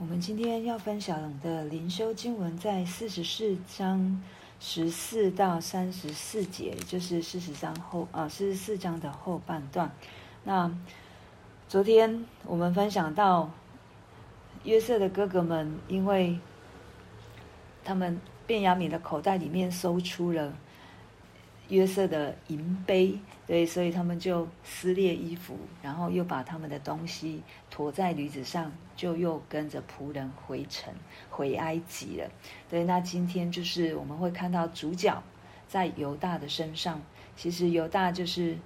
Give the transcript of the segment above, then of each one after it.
我们今天要分享的灵修经文在四十四章十四到三十四节，就是四十章后啊，四十四章的后半段。那昨天我们分享到约瑟的哥哥们，因为他们便雅悯的口袋里面搜出了。约瑟的银杯，对，所以他们就撕裂衣服，然后又把他们的东西驮在驴子上，就又跟着仆人回城，回埃及了。对，那今天就是我们会看到主角在犹大的身上。其实犹大就是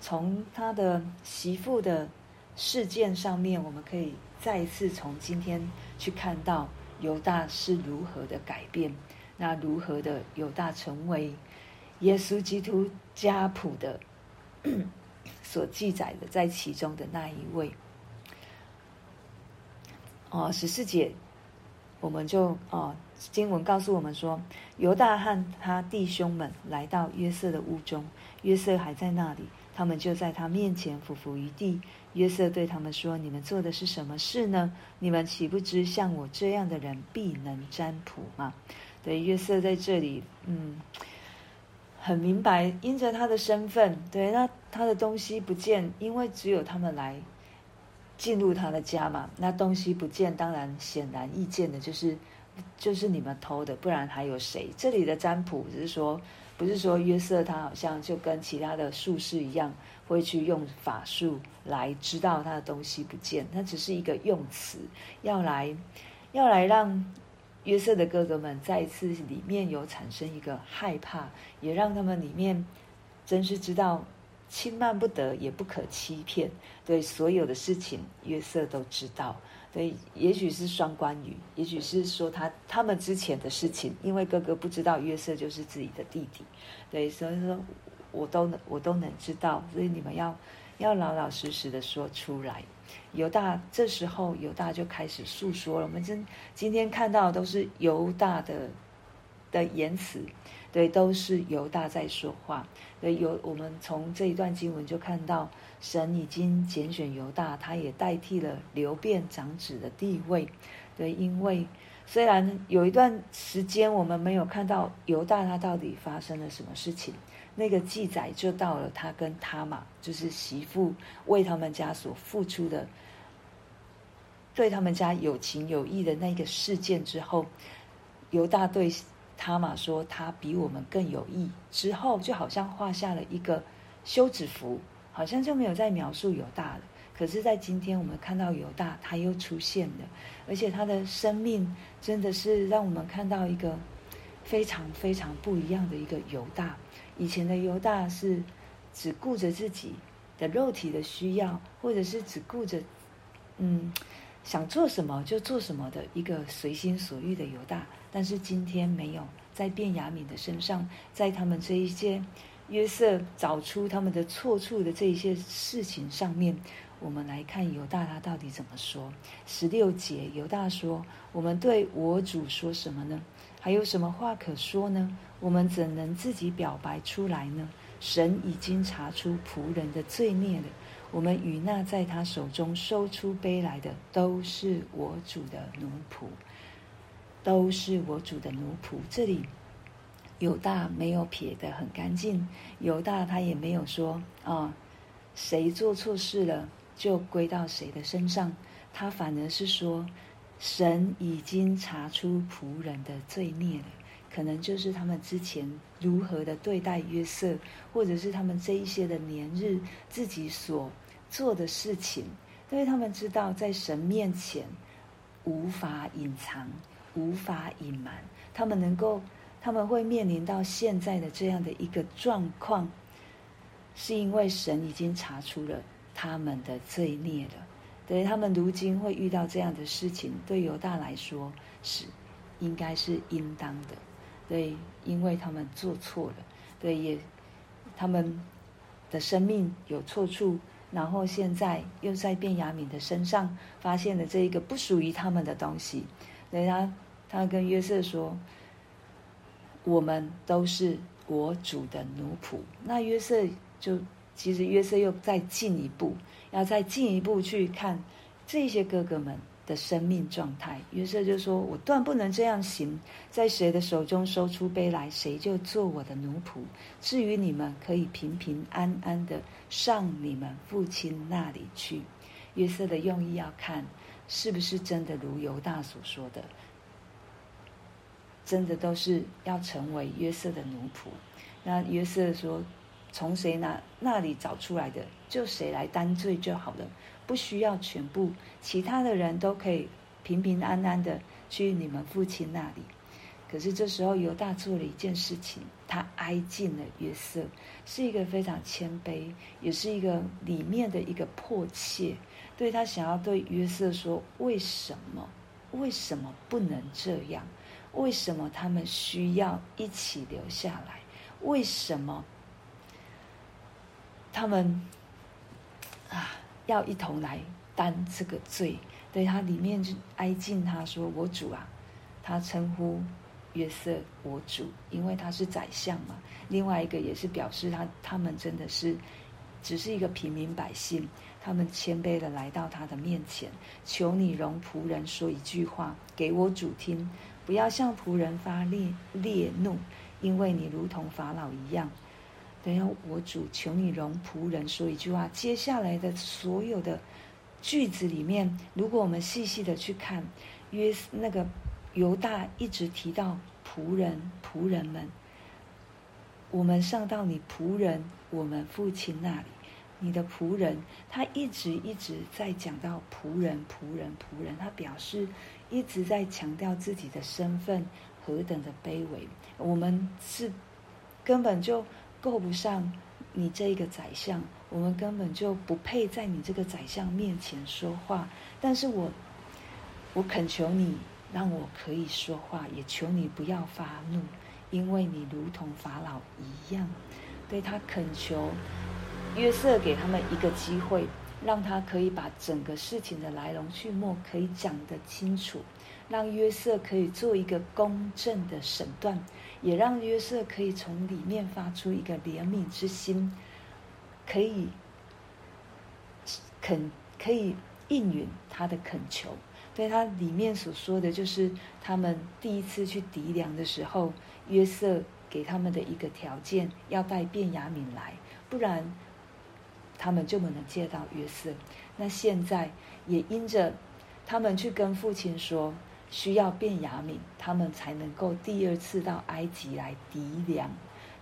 从他的媳妇的事件上面，我们可以再一次从今天去看到犹大是如何的改变，那如何的犹大成为。耶稣基督家谱的 所记载的，在其中的那一位，哦，十四节，我们就哦，经文告诉我们说，犹大和他弟兄们来到约瑟的屋中，约瑟还在那里，他们就在他面前俯伏于地。约瑟对他们说：“你们做的是什么事呢？你们岂不知像我这样的人必能占卜吗？”对，约瑟在这里，嗯。很明白，因着他的身份，对，那他的东西不见，因为只有他们来进入他的家嘛，那东西不见，当然显然易见的就是，就是你们偷的，不然还有谁？这里的占卜只是说，不是说约瑟他好像就跟其他的术士一样，会去用法术来知道他的东西不见，那只是一个用词，要来，要来让。约瑟的哥哥们再一次里面有产生一个害怕，也让他们里面真是知道轻慢不得，也不可欺骗。对所有的事情，约瑟都知道。对，也许是双关语，也许是说他他们之前的事情，因为哥哥不知道约瑟就是自己的弟弟。对，所以说我都能我都能知道，所以你们要要老老实实的说出来。犹大这时候，犹大就开始诉说了。我们今今天看到的都是犹大的的言辞，对，都是犹大在说话。对，有我们从这一段经文就看到，神已经拣选犹大，他也代替了流便长子的地位。对，因为虽然有一段时间我们没有看到犹大他到底发生了什么事情。那个记载就到了他跟他玛，就是媳妇为他们家所付出的，对他们家有情有义的那个事件之后，犹大对他玛说他比我们更有义，之后就好像画下了一个休止符，好像就没有再描述犹大了。可是，在今天我们看到犹大他又出现了，而且他的生命真的是让我们看到一个非常非常不一样的一个犹大。以前的犹大是只顾着自己的肉体的需要，或者是只顾着嗯想做什么就做什么的一个随心所欲的犹大。但是今天没有，在卞雅敏的身上，在他们这一些约瑟找出他们的错处的这一些事情上面，我们来看犹大他到底怎么说。十六节，犹大说：“我们对我主说什么呢？还有什么话可说呢？”我们怎能自己表白出来呢？神已经查出仆人的罪孽了。我们与那在他手中收出杯来的，都是我主的奴仆，都是我主的奴仆。这里犹大没有撇得很干净，犹大他也没有说啊，谁做错事了就归到谁的身上，他反而是说，神已经查出仆人的罪孽了。可能就是他们之前如何的对待约瑟，或者是他们这一些的年日自己所做的事情，因为他们知道在神面前无法隐藏、无法隐瞒，他们能够，他们会面临到现在的这样的一个状况，是因为神已经查出了他们的罪孽了。对，他们如今会遇到这样的事情，对犹大来说是应该是应当的。对，因为他们做错了，对，也他们的生命有错处，然后现在又在便雅悯的身上发现了这一个不属于他们的东西。对，他，他跟约瑟说：“我们都是我主的奴仆。”那约瑟就其实约瑟又再进一步，要再进一步去看这些哥哥们的生命状态。约瑟就说：“我断不能这样行，在谁的手中收出杯来，谁就做我的奴仆。至于你们，可以平平安安的上你们父亲那里去。”约瑟的用意要看是不是真的如犹大所说的，真的都是要成为约瑟的奴仆。那约瑟说：“从谁那那里找出来的，就谁来担罪就好了。”不需要全部，其他的人都可以平平安安的去你们父亲那里。可是这时候犹大做了一件事情，他挨近了约瑟，是一个非常谦卑，也是一个里面的一个迫切，对他想要对约瑟说：为什么？为什么不能这样？为什么他们需要一起留下来？为什么他们啊？要一同来担这个罪，对他里面就挨近他说：“我主啊！”他称呼约瑟“我主”，因为他是宰相嘛。另外一个也是表示他他们真的是只是一个平民百姓，他们谦卑的来到他的面前，求你容仆人说一句话给我主听，不要向仆人发烈烈怒，因为你如同法老一样。等下，我主求你容仆人说一句话。接下来的所有的句子里面，如果我们细细的去看，约那个犹大一直提到仆人、仆人们，我们上到你仆人，我们父亲那里，你的仆人，他一直一直在讲到仆人、仆人、仆人，他表示一直在强调自己的身份何等的卑微，我们是根本就。够不上你这个宰相，我们根本就不配在你这个宰相面前说话。但是我，我恳求你让我可以说话，也求你不要发怒，因为你如同法老一样。对他恳求约瑟给他们一个机会，让他可以把整个事情的来龙去脉可以讲得清楚，让约瑟可以做一个公正的审断。也让约瑟可以从里面发出一个怜悯之心，可以肯可以应允他的恳求。对他里面所说的就是，他们第一次去糴粮的时候，约瑟给他们的一个条件，要带便雅悯来，不然他们就不能见到约瑟。那现在也因着他们去跟父亲说。需要便雅悯，他们才能够第二次到埃及来糴粮。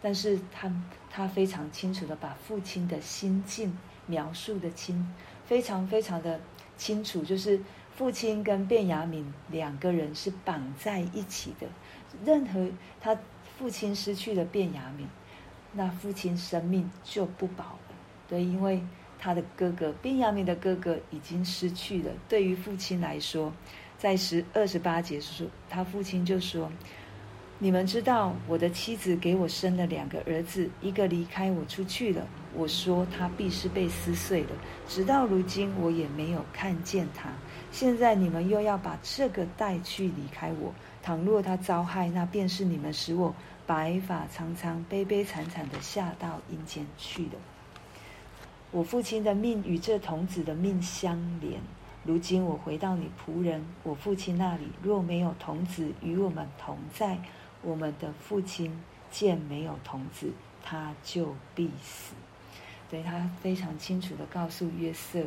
但是他他非常清楚的把父亲的心境描述的清，非常非常的清楚，就是父亲跟便雅悯两个人是绑在一起的。任何他父亲失去了便雅悯，那父亲生命就不保了。对，因为他的哥哥便雅悯的哥哥已经失去了。对于父亲来说。在十二十八节说，他父亲就说：“你们知道，我的妻子给我生了两个儿子，一个离开我出去了。我说他必是被撕碎了，直到如今我也没有看见他。现在你们又要把这个带去离开我。倘若他遭害，那便是你们使我白发苍苍、悲悲惨惨的下到阴间去了。我父亲的命与这童子的命相连。”如今我回到你仆人我父亲那里，若没有童子与我们同在，我们的父亲见没有童子，他就必死。对，他非常清楚地告诉约瑟，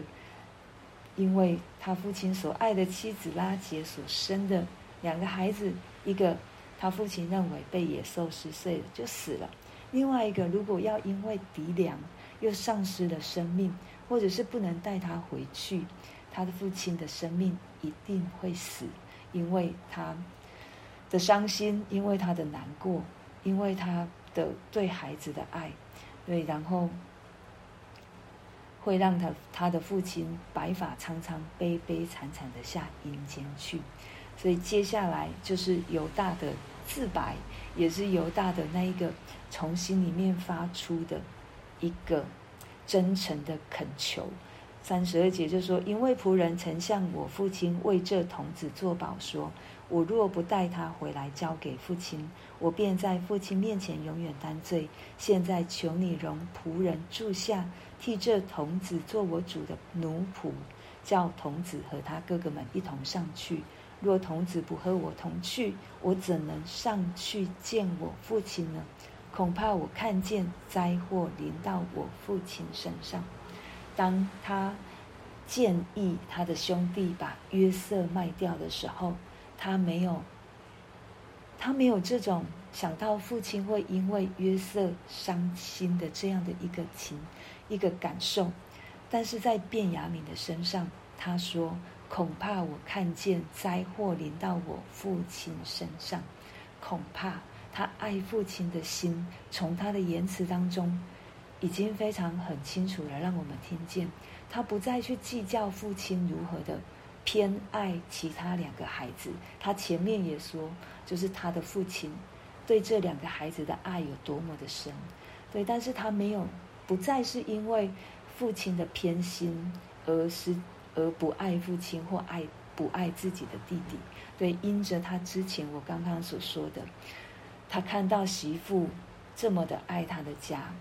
因为他父亲所爱的妻子拉结所生的两个孩子，一个他父亲认为被野兽撕碎了就死了，另外一个如果要因为糴粮又丧失了生命，或者是不能带他回去。他的父亲的生命一定会死，因为他的伤心，因为他的难过，因为他的对孩子的爱，对，然后会让他他的父亲白发苍苍、悲悲惨惨的下阴间去。所以接下来就是犹大的自白，也是犹大的那一个从心里面发出的一个真诚的恳求。三十二节就说：“因为仆人曾向我父亲为这童子作保，说：我若不带他回来交给父亲，我便在父亲面前永远担罪。现在求你容仆人住下，替这童子做我主的奴仆，叫童子和他哥哥们一同上去。若童子不和我同去，我怎能上去见我父亲呢？恐怕我看见灾祸临到我父亲身上。当他建议他的兄弟把约瑟卖掉的时候，他没有，他没有这种想到父亲会因为约瑟伤心的这样的一个情，一个感受。但是在便雅悯的身上，他说：“恐怕我看见灾祸临到我父亲身上。”恐怕他爱父亲的心，从他的言辞当中，已经非常很清楚了让我们听见，他不再去计较父亲如何的偏爱其他两个孩子。他前面也说，就是他的父亲对这两个孩子的爱有多么的深，对，但是他没有，不再是因为。父亲的偏心，而是而不爱父亲或爱不爱自己的弟弟。对，因着他之前我刚刚所说的，他看到媳妇这么的爱他的家，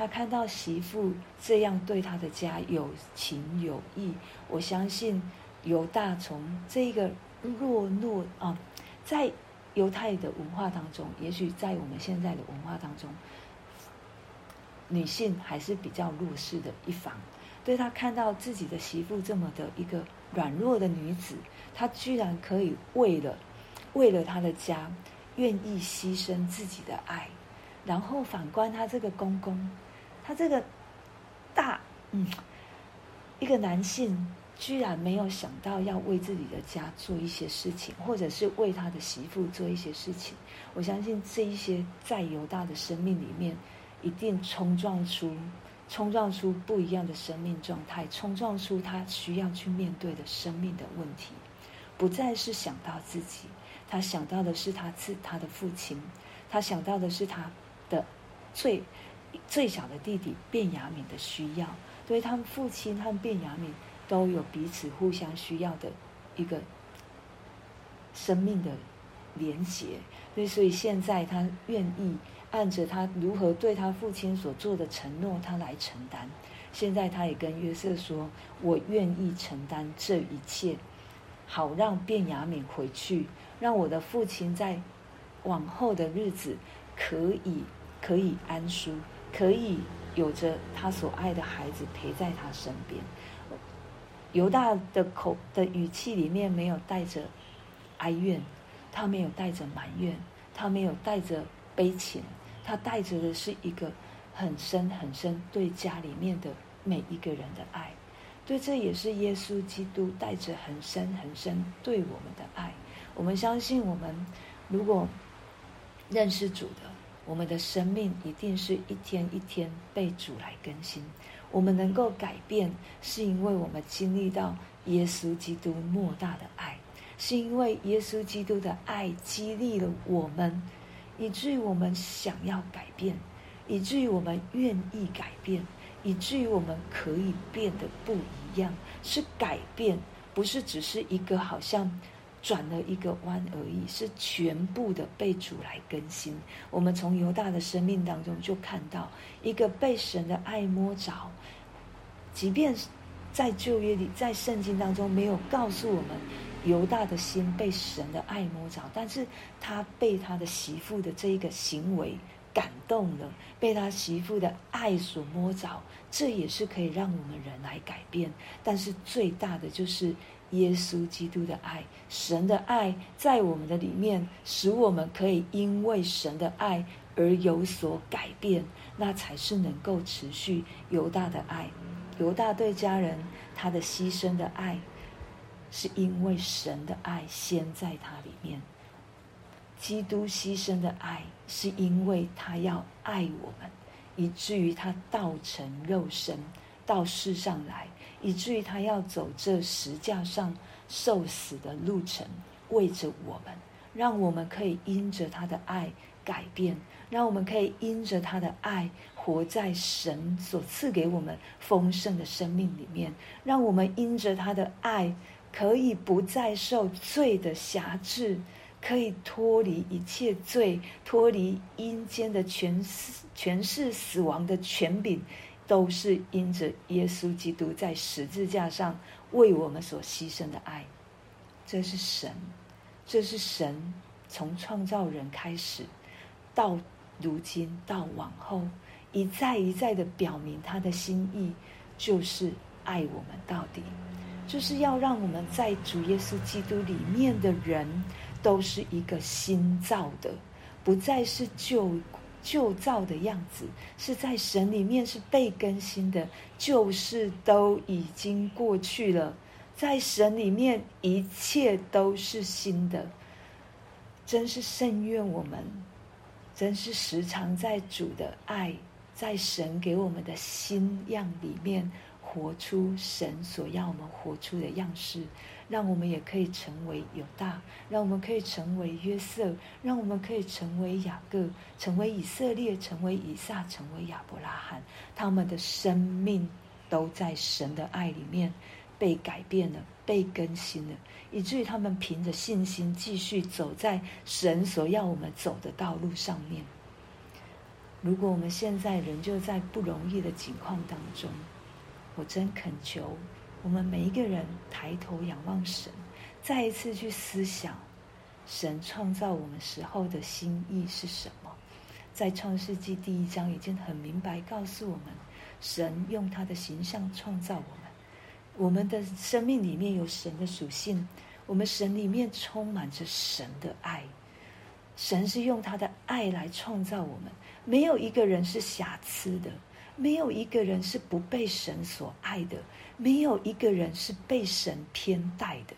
他看到媳妇这样对他的家有情有义。我相信犹大从这个弱弱啊，在犹太的文化当中，也许在我们现在的文化当中。女性还是比较弱势的一方，对，他看到自己的媳妇这么的一个软弱的女子，他居然可以为了为了他的家，愿意牺牲自己的爱，然后反观他这个公公，他这个大嗯一个男性，居然没有想到要为自己的家做一些事情，或者是为他的媳妇做一些事情。我相信这一些在犹大的生命里面。一定冲撞出，冲撞出不一样的生命状态，冲撞出他需要去面对的生命的问题，不再是想到自己，他想到的是他自他的父亲，他想到的是他的最最小的弟弟便雅悯的需要，对他们父亲和便雅悯都有彼此互相需要的一个生命的连结，对，所以现在他愿意。按着他如何对他父亲所做的承诺，他来承担。现在他也跟约瑟说：“我愿意承担这一切，好让便雅悯回去，让我的父亲在往后的日子可以可以安舒，可以有着他所爱的孩子陪在他身边。”犹大的口的语气里面没有带着哀怨，他没有带着埋怨，他没有带着悲情。他带着的是一个很深很深对家里面的每一个人的爱，对，这也是耶稣基督带着很深很深对我们的爱。我们相信，我们如果认识主的，我们的生命一定是一天一天被主来更新。我们能够改变，是因为我们经历到耶稣基督莫大的爱，是因为耶稣基督的爱激励了我们。以至于我们想要改变，以至于我们愿意改变，以至于我们可以变得不一样。是改变，不是只是一个好像转了一个弯而已，是全部的被主来更新。我们从犹大的生命当中就看到一个被神的爱摸着，即便在旧约里，在圣经当中没有告诉我们。犹大的心被神的爱摸着，但是他被他的媳妇的这一个行为感动了，被他媳妇的爱所摸着，这也是可以让我们人来改变。但是最大的就是耶稣基督的爱，神的爱在我们的里面，使我们可以因为神的爱而有所改变，那才是能够持续。犹大的爱，犹大对家人他的牺牲的爱。是因为神的爱先在他里面，基督牺牲的爱是因为他要爱我们，以至于他道成肉身到世上来，以至于他要走这十架上受死的路程，为着我们，让我们可以因着他的爱改变，让我们可以因着他的爱活在神所赐给我们丰盛的生命里面，让我们因着他的爱。可以不再受罪的辖制，可以脱离一切罪，脱离阴间的权势、权势死亡的权柄，都是因着耶稣基督在十字架上为我们所牺牲的爱。这是神，这是神从创造人开始，到如今到往后，一再一再的表明他的心意，就是爱我们到底，就是要让我们在主耶稣基督里面的人，都是一个新造的，不再是旧旧造的样子，是在神里面是被更新的，旧事都已经过去了。在神里面，一切都是新的。真是甚愿我们，真是时常在主的爱，在神给我们的新样里面，活出神所要我们活出的样式，让我们也可以成为犹大，让我们可以成为约瑟，让我们可以成为雅各，成为以色列，成为以撒，成为亚伯拉罕。他们的生命都在神的爱里面。被改变了，被更新了，以至于他们凭着信心继续走在神所要我们走的道路上面。如果我们现在仍旧在不容易的境况当中，我真恳求我们每一个人抬头仰望神，再一次去思想神创造我们时候的心意是什么。在创世纪第一章已经很明白告诉我们，神用他的形象创造我们。我们的生命里面有神的属性，我们神里面充满着神的爱。神是用他的爱来创造我们，没有一个人是瑕疵的，没有一个人是不被神所爱的，没有一个人是被神偏待的。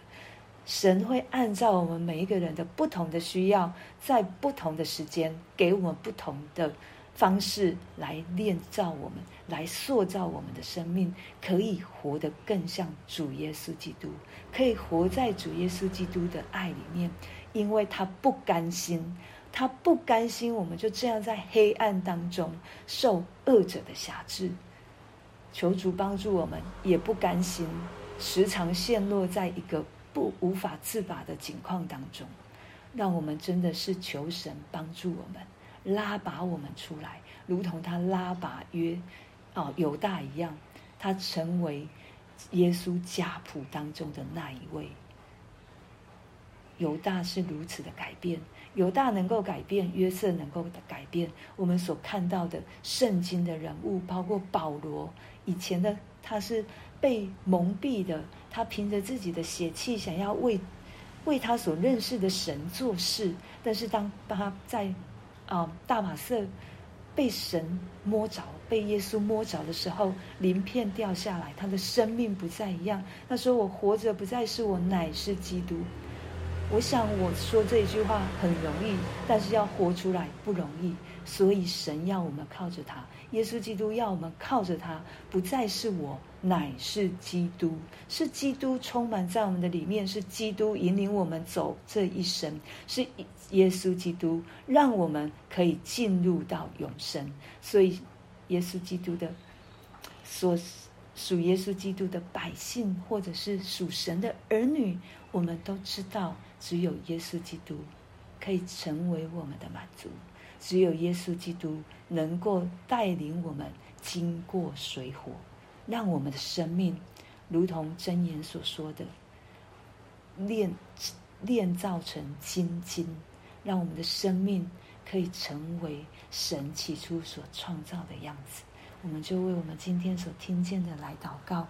神会按照我们每一个人的不同的需要，在不同的时间给我们不同的。方式来炼造我们，来塑造我们的生命，可以活得更像主耶稣基督，可以活在主耶稣基督的爱里面，因为他不甘心，他不甘心我们就这样在黑暗当中受恶者的辖制。求主帮助我们，也不甘心时常陷落在一个不无法自拔的境况当中，让我们真的是求神帮助我们。拉拔我们出来，如同他拉拔约，哦，犹大一样，他成为耶稣家谱当中的那一位。犹大是如此的改变，犹大能够改变，约瑟能够改变。我们所看到的圣经的人物，包括保罗，以前的他是被蒙蔽的，他凭着自己的血气想要为为他所认识的神做事，但是当他在啊，大马色被神摸着，被耶稣摸着的时候，鳞片掉下来，他的生命不再一样。他说：“我活着不再是我，乃是基督。”我想我说这一句话很容易，但是要活出来不容易。所以神要我们靠着他，耶稣基督要我们靠着他，不再是我，乃是基督，是基督充满在我们的里面，是基督引领我们走这一生，是耶稣基督让我们可以进入到永生。所以，耶稣基督的所属耶稣基督的百姓，或者是属神的儿女，我们都知道。只有耶稣基督可以成为我们的满足，只有耶稣基督能够带领我们经过水火，让我们的生命如同箴言所说的，炼炼造成金金，让我们的生命可以成为神起初所创造的样子。我们就为我们今天所听见的来祷告。